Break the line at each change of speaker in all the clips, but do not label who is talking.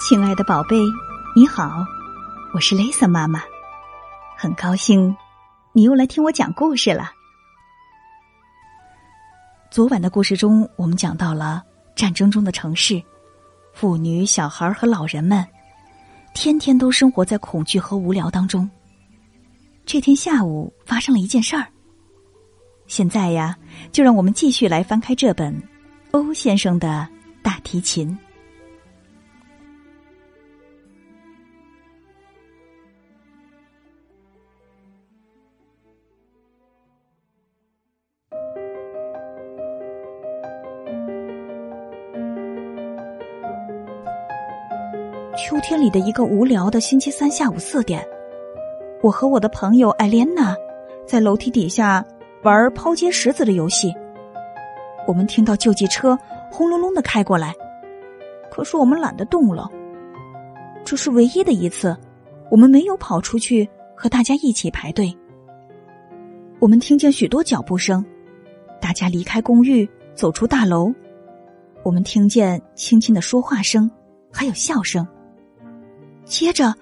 亲爱的宝贝，你好，我是 Lisa 妈妈，很高兴你又来听我讲故事了。昨晚的故事中，我们讲到了战争中的城市，妇女、小孩和老人们天天都生活在恐惧和无聊当中。这天下午发生了一件事儿。现在呀，就让我们继续来翻开这本欧先生的大提琴。秋天里的一个无聊的星期三下午四点，我和我的朋友艾莲娜在楼梯底下玩抛接石子的游戏。我们听到救济车轰隆隆的开过来，可是我们懒得动了。这是唯一的一次，我们没有跑出去和大家一起排队。我们听见许多脚步声，大家离开公寓，走出大楼。我们听见轻轻的说话声，还有笑声。接着，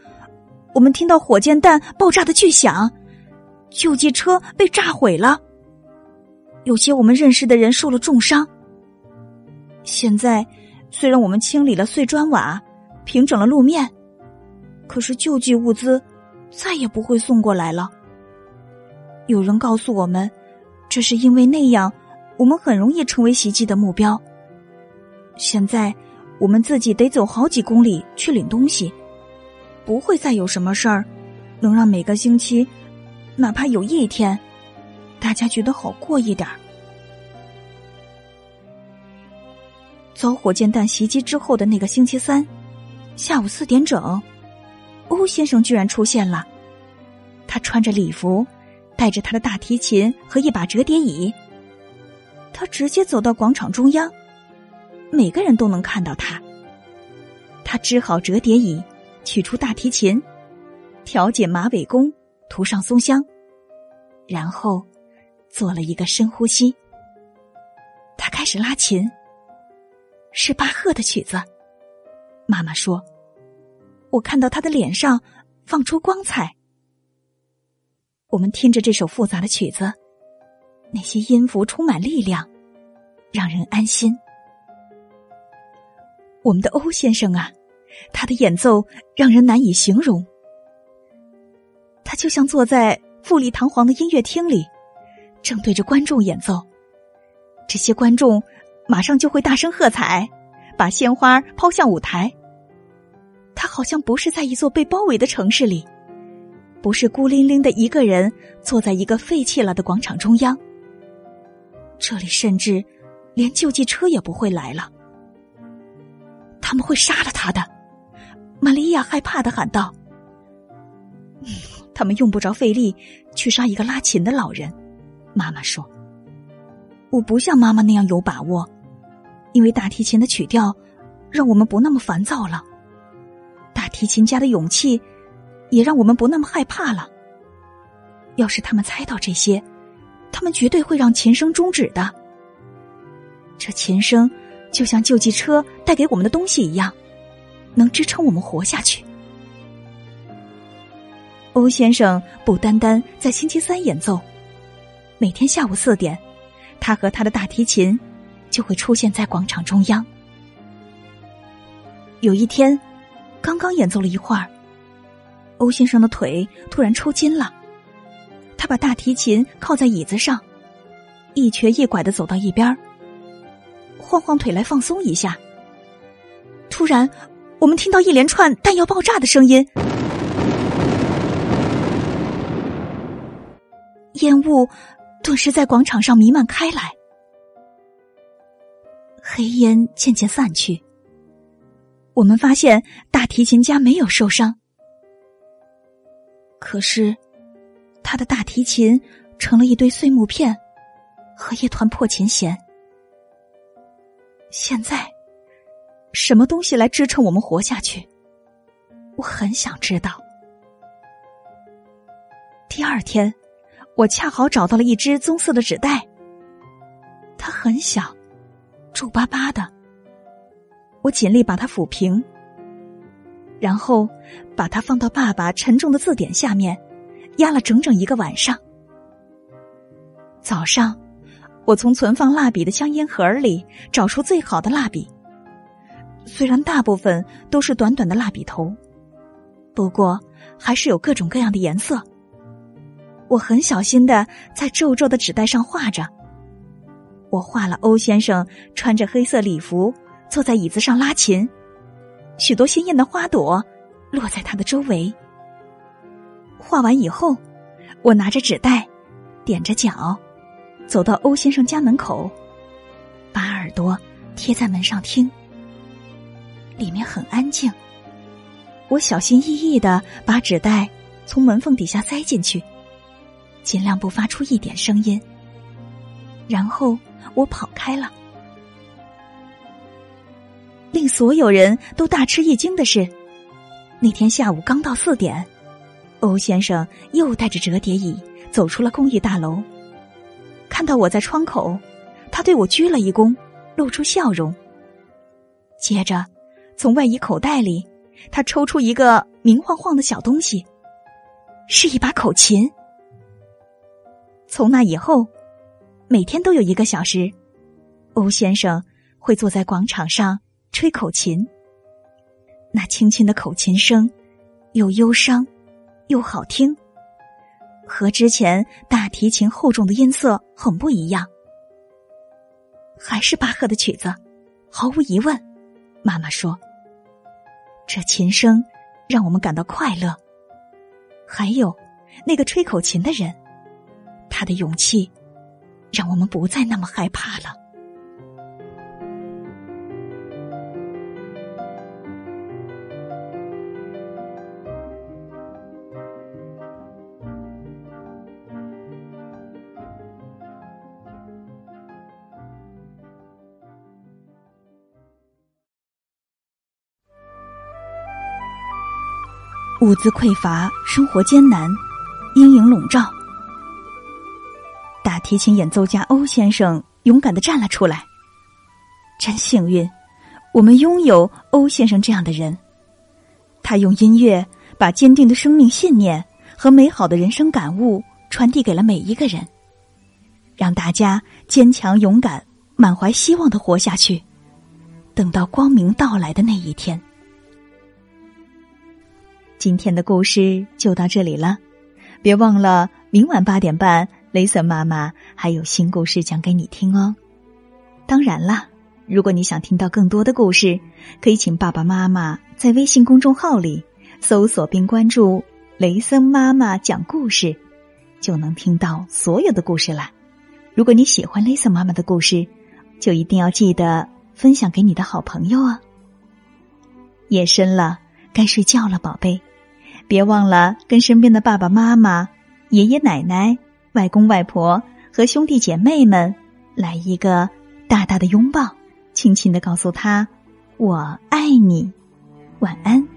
我们听到火箭弹爆炸的巨响，救济车被炸毁了。有些我们认识的人受了重伤。现在，虽然我们清理了碎砖瓦，平整了路面，可是救济物资再也不会送过来了。有人告诉我们，这是因为那样，我们很容易成为袭击的目标。现在，我们自己得走好几公里去领东西。不会再有什么事儿，能让每个星期，哪怕有一天，大家觉得好过一点儿。遭火箭弹袭击之后的那个星期三，下午四点整，欧先生居然出现了。他穿着礼服，带着他的大提琴和一把折叠椅。他直接走到广场中央，每个人都能看到他。他支好折叠椅。取出大提琴，调节马尾弓，涂上松香，然后做了一个深呼吸。他开始拉琴，是巴赫的曲子。妈妈说：“我看到他的脸上放出光彩。”我们听着这首复杂的曲子，那些音符充满力量，让人安心。我们的欧先生啊！他的演奏让人难以形容，他就像坐在富丽堂皇的音乐厅里，正对着观众演奏。这些观众马上就会大声喝彩，把鲜花抛向舞台。他好像不是在一座被包围的城市里，不是孤零零的一个人坐在一个废弃了的广场中央。这里甚至连救济车也不会来了，他们会杀了他的。玛利亚害怕的喊道：“ 他们用不着费力去杀一个拉琴的老人。”妈妈说：“我不像妈妈那样有把握，因为大提琴的曲调让我们不那么烦躁了。大提琴家的勇气也让我们不那么害怕了。要是他们猜到这些，他们绝对会让琴声终止的。这琴声就像救济车带给我们的东西一样。”能支撑我们活下去。欧先生不单单在星期三演奏，每天下午四点，他和他的大提琴就会出现在广场中央。有一天，刚刚演奏了一会儿，欧先生的腿突然抽筋了，他把大提琴靠在椅子上，一瘸一拐的走到一边，晃晃腿来放松一下。突然。我们听到一连串弹药爆炸的声音，烟雾顿时在广场上弥漫开来，黑烟渐渐散去。我们发现大提琴家没有受伤，可是他的大提琴成了一堆碎木片和一团破琴弦。现在。什么东西来支撑我们活下去？我很想知道。第二天，我恰好找到了一只棕色的纸袋，它很小，皱巴巴的。我尽力把它抚平，然后把它放到爸爸沉重的字典下面，压了整整一个晚上。早上，我从存放蜡笔的香烟盒里找出最好的蜡笔，虽然大部分都是短短的蜡笔头，不过还是有各种各样的颜色。我很小心的在皱皱的纸袋上画着。我画了欧先生穿着黑色礼服坐在椅子上拉琴。许多鲜艳的花朵落在他的周围。画完以后，我拿着纸袋，踮着脚，走到欧先生家门口，把耳朵贴在门上听。里面很安静。我小心翼翼的把纸袋从门缝底下塞进去，尽量不发出一点声音。然后我跑开了。令所有人都大吃一惊的是，那天下午刚到四点，欧先生又带着折叠椅走出了公寓大楼。看到我在窗口，他对我鞠了一躬，露出笑容。接着，从外衣口袋里，他抽出一个明晃晃的小东西，是一把口琴。从那以后，每天都有一个小时，欧先生会坐在广场上。吹口琴，那轻轻的口琴声，又忧伤，又好听，和之前大提琴厚重的音色很不一样。还是巴赫的曲子，毫无疑问。妈妈说：“这琴声让我们感到快乐。”还有那个吹口琴的人，他的勇气，让我们不再那么害怕了。物资匮乏，生活艰难，阴影笼罩。大提琴演奏家欧先生勇敢的站了出来。真幸运，我们拥有欧先生这样的人。他用音乐把坚定的生命信念和美好的人生感悟传递给了每一个人，让大家坚强勇敢、满怀希望的活下去，等到光明到来的那一天。今天的故事就到这里了，别忘了明晚八点半，雷森妈妈还有新故事讲给你听哦。当然啦，如果你想听到更多的故事，可以请爸爸妈妈在微信公众号里搜索并关注“雷森妈妈讲故事”，就能听到所有的故事啦。如果你喜欢雷森妈妈的故事，就一定要记得分享给你的好朋友啊。夜深了，该睡觉了，宝贝。别忘了跟身边的爸爸妈妈、爷爷奶奶、外公外婆和兄弟姐妹们来一个大大的拥抱，轻轻的告诉他：“我爱你。”晚安。